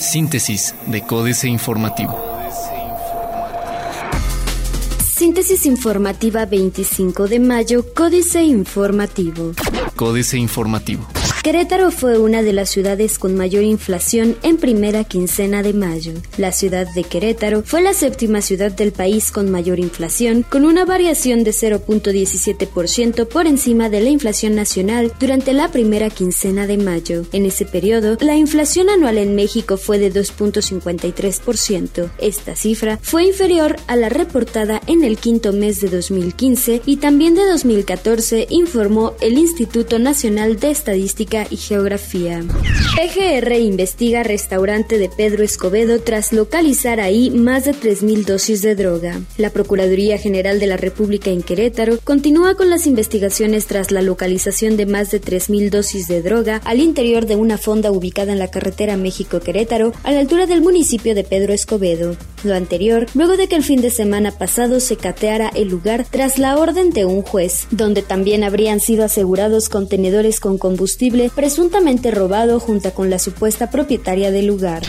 Síntesis de Códice Informativo. Síntesis informativa 25 de mayo, Códice Informativo. Códice Informativo. Querétaro fue una de las ciudades con mayor inflación en primera quincena de mayo. La ciudad de Querétaro fue la séptima ciudad del país con mayor inflación, con una variación de 0.17% por encima de la inflación nacional durante la primera quincena de mayo. En ese periodo, la inflación anual en México fue de 2.53%. Esta cifra fue inferior a la reportada en el quinto mes de 2015 y también de 2014, informó el Instituto Nacional de Estadística y Geografía. PGR investiga restaurante de Pedro Escobedo tras localizar ahí más de 3.000 dosis de droga. La Procuraduría General de la República en Querétaro continúa con las investigaciones tras la localización de más de 3.000 dosis de droga al interior de una fonda ubicada en la carretera México-Querétaro, a la altura del municipio de Pedro Escobedo. Lo anterior, luego de que el fin de semana pasado se cateara el lugar tras la orden de un juez, donde también habrían sido asegurados contenedores con combustible presuntamente robado junto con la supuesta propietaria del lugar.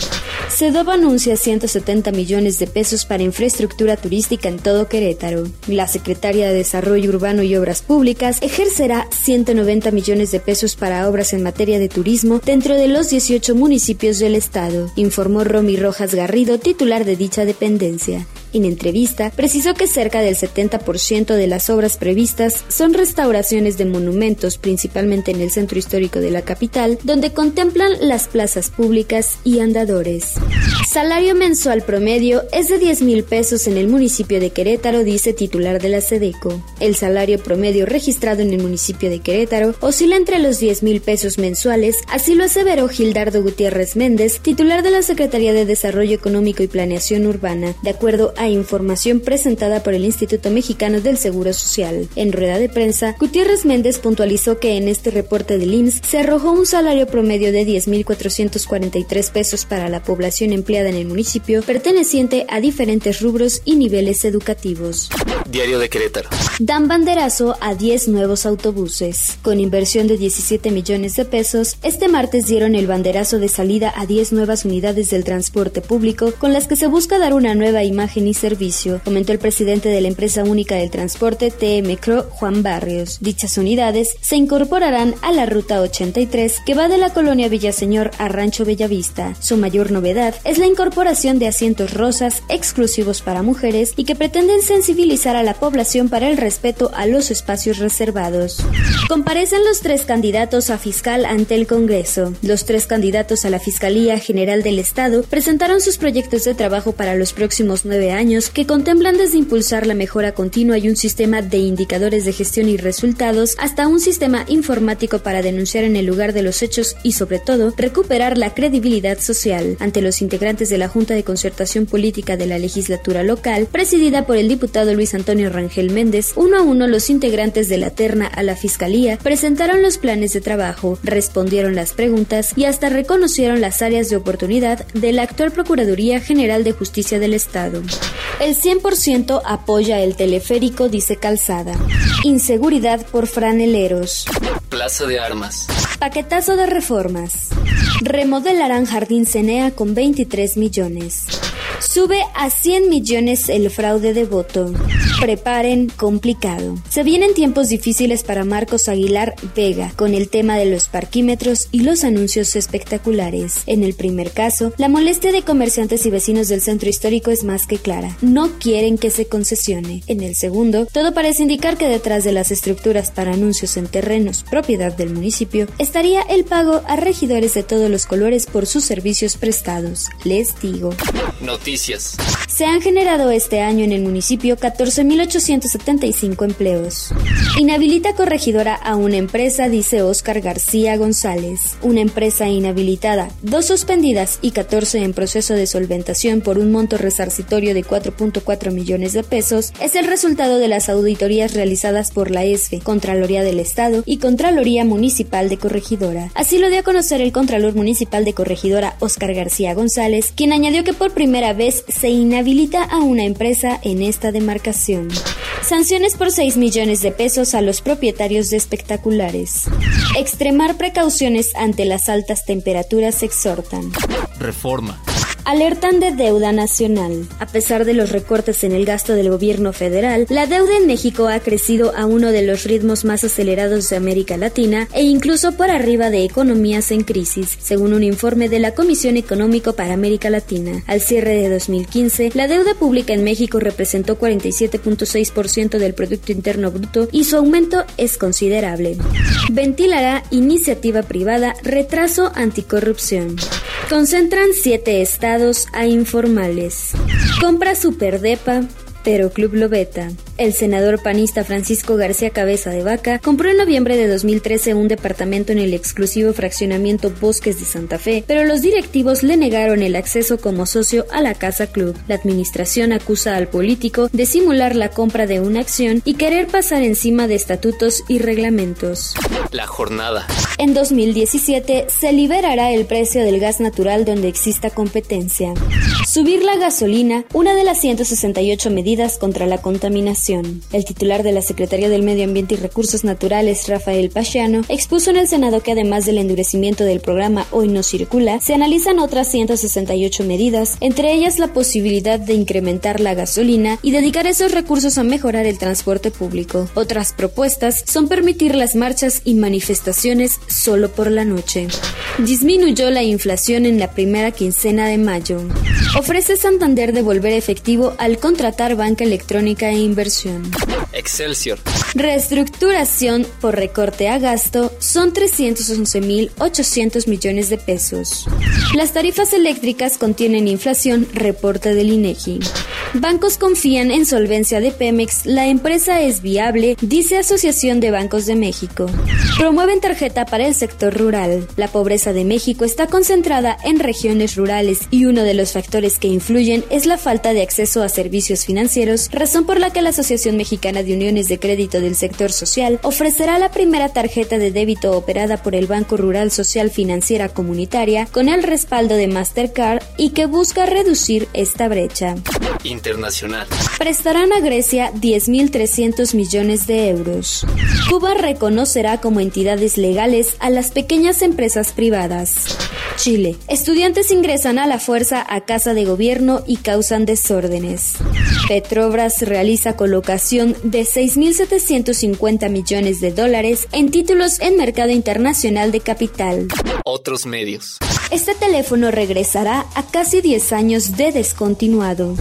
Sedova anuncia 170 millones de pesos para infraestructura turística en todo Querétaro. La secretaria de Desarrollo Urbano y Obras Públicas ejercerá 190 millones de pesos para obras en materia de turismo dentro de los 18 municipios del estado, informó Romy Rojas Garrido, titular de dicha dependencia. En entrevista, precisó que cerca del 70% de las obras previstas son restauraciones de monumentos, principalmente en el centro histórico de la capital, donde contemplan las plazas públicas y andadores. Salario mensual promedio es de 10 mil pesos en el municipio de Querétaro, dice titular de la SEDECO. El salario promedio registrado en el municipio de Querétaro oscila entre los 10 mil pesos mensuales, así lo aseveró Gildardo Gutiérrez Méndez, titular de la Secretaría de Desarrollo Económico y Planeación Urbana, de acuerdo a información presentada por el Instituto Mexicano del Seguro Social. En rueda de prensa, Gutiérrez Méndez puntualizó que en este reporte del IMSS se arrojó un salario promedio de 10.443 pesos para la población empleada en el municipio, perteneciente a diferentes rubros y niveles educativos. Diario de Querétaro. Dan banderazo a 10 nuevos autobuses. Con inversión de 17 millones de pesos, este martes dieron el banderazo de salida a 10 nuevas unidades del transporte público con las que se busca dar una nueva imagen y servicio, comentó el presidente de la empresa única del transporte TM Cro, Juan Barrios. Dichas unidades se incorporarán a la ruta 83 que va de la colonia Villaseñor a Rancho Bellavista. Su mayor novedad es la incorporación de asientos rosas exclusivos para mujeres y que pretenden sensibilizar a la población para el respeto a los espacios reservados. Comparecen los tres candidatos a fiscal ante el Congreso. Los tres candidatos a la Fiscalía General del Estado presentaron sus proyectos de trabajo para los próximos nueve años que contemplan desde impulsar la mejora continua y un sistema de indicadores de gestión y resultados hasta un sistema informático para denunciar en el lugar de los hechos y sobre todo recuperar la credibilidad social ante los integrantes de la Junta de Concertación Política de la legislatura local, presidida por el diputado Luis Antonio Rangel Méndez, uno a uno los integrantes de la terna a la Fiscalía presentaron los planes de trabajo, respondieron las preguntas y hasta reconocieron las áreas de oportunidad de la actual Procuraduría General de Justicia del Estado. El 100% apoya el teleférico, dice Calzada. Inseguridad por franeleros. Plaza de Armas. Paquetazo de reformas. Remodelarán Jardín Cenea con 23 millones. Sube a 100 millones el fraude de voto. Preparen complicado. Se vienen tiempos difíciles para Marcos Aguilar Vega con el tema de los parquímetros y los anuncios espectaculares. En el primer caso, la molestia de comerciantes y vecinos del centro histórico es más que clara. No quieren que se concesione. En el segundo, todo parece indicar que detrás de las estructuras para anuncios en terrenos propiedad del municipio estaría el pago a regidores de todos los colores por sus servicios prestados. Les digo noticias. Se han generado este año en el municipio 14.875 empleos. Inhabilita corregidora a una empresa, dice Óscar García González. Una empresa inhabilitada, dos suspendidas y 14 en proceso de solventación por un monto resarcitorio de 4.4 millones de pesos es el resultado de las auditorías realizadas por la ESFE, Contraloría del Estado y Contraloría Municipal de Corregidora. Así lo dio a conocer el Contralor Municipal de Corregidora Óscar García González, quien añadió que por primera vez se inhabilita a una empresa en esta demarcación. Sanciones por 6 millones de pesos a los propietarios de espectaculares. Extremar precauciones ante las altas temperaturas exhortan. Reforma alertan de deuda nacional. A pesar de los recortes en el gasto del gobierno federal, la deuda en México ha crecido a uno de los ritmos más acelerados de América Latina e incluso por arriba de economías en crisis, según un informe de la Comisión Económico para América Latina. Al cierre de 2015, la deuda pública en México representó 47.6% del Producto Interno Bruto y su aumento es considerable. Ventilará iniciativa privada retraso anticorrupción. Concentran siete estados a informales. Compra Superdepa, pero Club Lobeta. El senador panista Francisco García Cabeza de Vaca compró en noviembre de 2013 un departamento en el exclusivo fraccionamiento Bosques de Santa Fe, pero los directivos le negaron el acceso como socio a la Casa Club. La administración acusa al político de simular la compra de una acción y querer pasar encima de estatutos y reglamentos. La jornada. En 2017 se liberará el precio del gas natural donde exista competencia. Subir la gasolina, una de las 168 medidas contra la contaminación. El titular de la Secretaría del Medio Ambiente y Recursos Naturales, Rafael Pacheano, expuso en el Senado que además del endurecimiento del programa Hoy no circula, se analizan otras 168 medidas, entre ellas la posibilidad de incrementar la gasolina y dedicar esos recursos a mejorar el transporte público. Otras propuestas son permitir las marchas y manifestaciones solo por la noche. Disminuyó la inflación en la primera quincena de mayo. Ofrece Santander devolver efectivo al contratar banca electrónica e inversión. Excelsior. Reestructuración por recorte a gasto son 311.800 millones de pesos. Las tarifas eléctricas contienen inflación, reporte del INEGI. Bancos confían en solvencia de Pemex, la empresa es viable, dice Asociación de Bancos de México. Promueven tarjeta para el sector rural. La pobreza de México está concentrada en regiones rurales y uno de los factores que influyen es la falta de acceso a servicios financieros, razón por la que la Asociación Mexicana de Uniones de Crédito del Sector Social ofrecerá la primera tarjeta de débito operada por el Banco Rural Social Financiera Comunitaria con el respaldo de Mastercard y que busca reducir esta brecha. Internacional. Prestarán a Grecia 10.300 millones de euros. Cuba reconocerá como entidades legales a las pequeñas empresas privadas. Chile. Estudiantes ingresan a la fuerza a casa de gobierno y causan desórdenes. Petrobras realiza colocación de 6.750 millones de dólares en títulos en mercado internacional de capital. Otros medios. Este teléfono regresará a casi 10 años de descontinuado.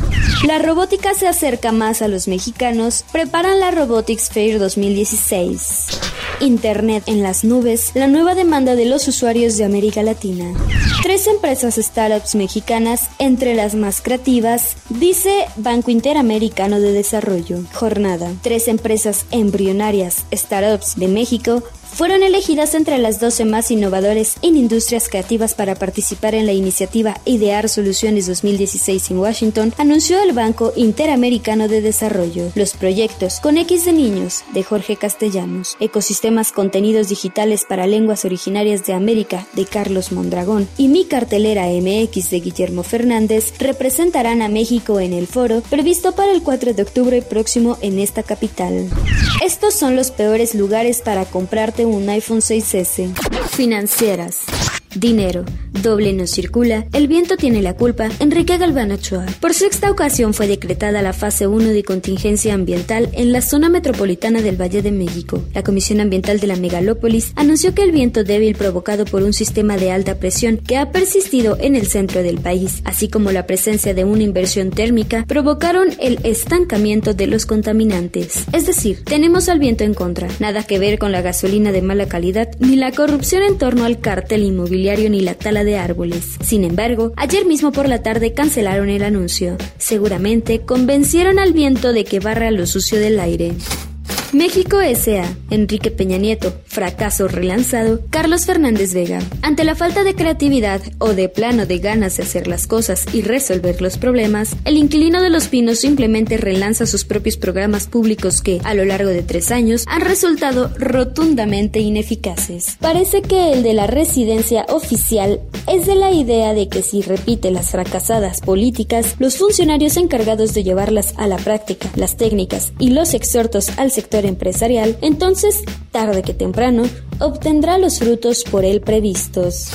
La robótica se acerca más a los mexicanos, preparan la Robotics Fair 2016. Internet en las nubes, la nueva demanda de los usuarios de América Latina. Tres empresas startups mexicanas entre las más creativas, dice Banco Interamericano de Desarrollo. Jornada. Tres empresas embrionarias startups de México fueron elegidas entre las 12 más innovadoras en industrias creativas para participar en la iniciativa Idear Soluciones 2016 en Washington, anunció el Banco Interamericano de Desarrollo. Los proyectos Con X de Niños, de Jorge Castellanos, Ecosistemas Contenidos Digitales para Lenguas Originarias de América, de Carlos Mondragón, y Mi Cartelera MX, de Guillermo Fernández, representarán a México en el foro previsto para el 4 de octubre próximo en esta capital. Estos son los peores lugares para comprarte un iPhone 6S. Financieras. Dinero. Doble no circula. El viento tiene la culpa. Enrique Galván Ochoa. Por sexta ocasión fue decretada la fase 1 de contingencia ambiental en la zona metropolitana del Valle de México. La Comisión Ambiental de la Megalópolis anunció que el viento débil provocado por un sistema de alta presión que ha persistido en el centro del país, así como la presencia de una inversión térmica, provocaron el estancamiento de los contaminantes. Es decir, tenemos al viento en contra. Nada que ver con la gasolina de mala calidad ni la corrupción en torno al cártel inmobiliario ni la tala de árboles. Sin embargo, ayer mismo por la tarde cancelaron el anuncio. Seguramente convencieron al viento de que barra lo sucio del aire. México S.A. Enrique Peña Nieto, fracaso relanzado, Carlos Fernández Vega. Ante la falta de creatividad o de plano de ganas de hacer las cosas y resolver los problemas, el inquilino de Los Pinos simplemente relanza sus propios programas públicos que, a lo largo de tres años, han resultado rotundamente ineficaces. Parece que el de la residencia oficial es de la idea de que si repite las fracasadas políticas, los funcionarios encargados de llevarlas a la práctica, las técnicas y los exhortos al sector empresarial, entonces, tarde que temprano, obtendrá los frutos por él previstos.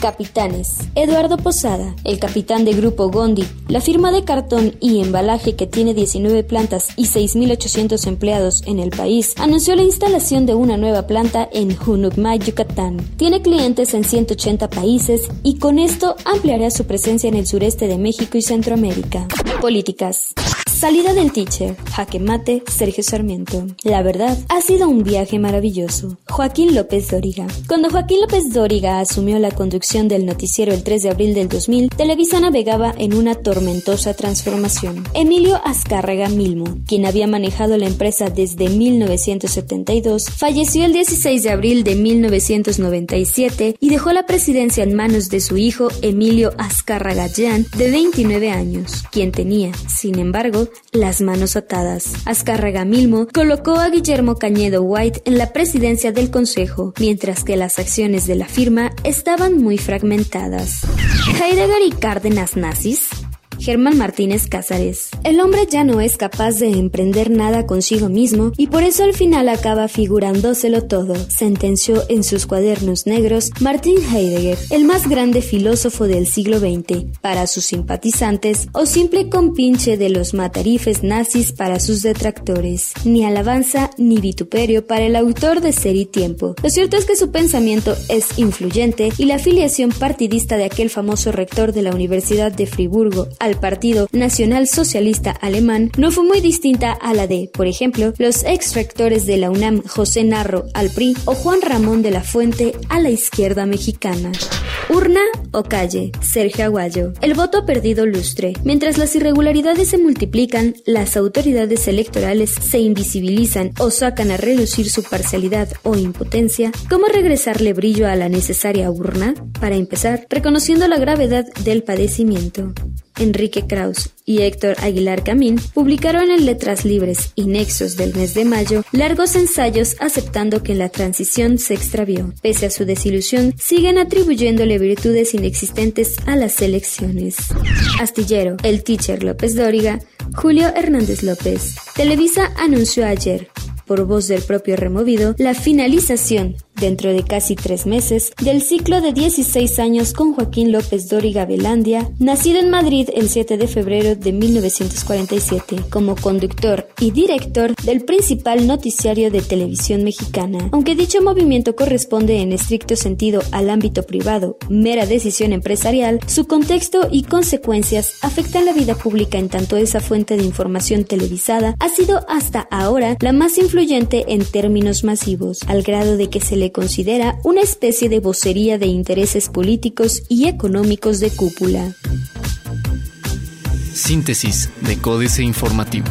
Capitanes. Eduardo Posada, el capitán de Grupo Gondi, la firma de cartón y embalaje que tiene 19 plantas y 6.800 empleados en el país, anunció la instalación de una nueva planta en Junucmay, Yucatán. Tiene clientes en 180 países y con esto ampliará su presencia en el sureste de México y Centroamérica. Políticas. Salida del teacher, jaque mate, Sergio Sarmiento. La verdad, ha sido un viaje maravilloso. Joaquín López Dóriga. Cuando Joaquín López Dóriga asumió la conducción del noticiero el 3 de abril del 2000, Televisa navegaba en una tormentosa transformación. Emilio Azcárraga Milmo, quien había manejado la empresa desde 1972, falleció el 16 de abril de 1997 y dejó la presidencia en manos de su hijo Emilio Azcárraga Jan, de 29 años, quien tenía, sin embargo, las manos atadas. Azcárraga Milmo colocó a Guillermo Cañedo White en la presidencia del Consejo, mientras que las acciones de la firma estaban muy fragmentadas. Heidegger y Cárdenas nazis Germán Martínez Cázares. El hombre ya no es capaz de emprender nada consigo mismo y por eso al final acaba figurándoselo todo, sentenció en sus cuadernos negros Martin Heidegger, el más grande filósofo del siglo XX, para sus simpatizantes o simple compinche de los matarifes nazis para sus detractores. Ni alabanza ni vituperio para el autor de Ser y Tiempo. Lo cierto es que su pensamiento es influyente y la afiliación partidista de aquel famoso rector de la Universidad de Friburgo al Partido Nacional Socialista Alemán no fue muy distinta a la de, por ejemplo, los ex rectores de la UNAM José Narro al PRI o Juan Ramón de la Fuente a la izquierda mexicana. Urna o calle, Sergio Aguayo. El voto ha perdido lustre. Mientras las irregularidades se multiplican, las autoridades electorales se invisibilizan o sacan a relucir su parcialidad o impotencia. ¿Cómo regresarle brillo a la necesaria urna? Para empezar, reconociendo la gravedad del padecimiento. Enrique Kraus y Héctor Aguilar Camín publicaron en Letras Libres y Nexos del mes de mayo largos ensayos aceptando que la transición se extravió. Pese a su desilusión, siguen atribuyéndole virtudes inexistentes a las elecciones. Astillero, el teacher López Dóriga, Julio Hernández López. Televisa anunció ayer, por voz del propio removido, la finalización dentro de casi tres meses, del ciclo de 16 años con Joaquín López Dóriga Velandia, nacido en Madrid el 7 de febrero de 1947, como conductor y director del principal noticiario de televisión mexicana. Aunque dicho movimiento corresponde en estricto sentido al ámbito privado, mera decisión empresarial, su contexto y consecuencias afectan la vida pública en tanto esa fuente de información televisada ha sido hasta ahora la más influyente en términos masivos, al grado de que se considera una especie de vocería de intereses políticos y económicos de cúpula. Síntesis de Códice Informativo.